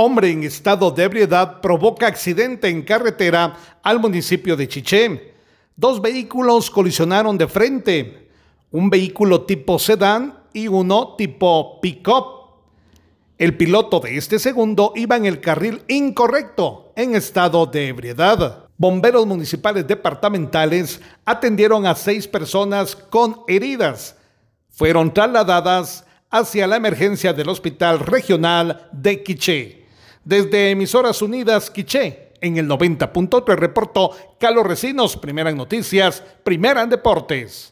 Hombre en estado de ebriedad provoca accidente en carretera al municipio de Chiché. Dos vehículos colisionaron de frente, un vehículo tipo sedán y uno tipo pick-up. El piloto de este segundo iba en el carril incorrecto, en estado de ebriedad. Bomberos municipales departamentales atendieron a seis personas con heridas. Fueron trasladadas hacia la emergencia del Hospital Regional de Quiché. Desde Emisoras Unidas Quiché, en el 90.3 reportó Carlos Recinos, primera en noticias, primera en deportes.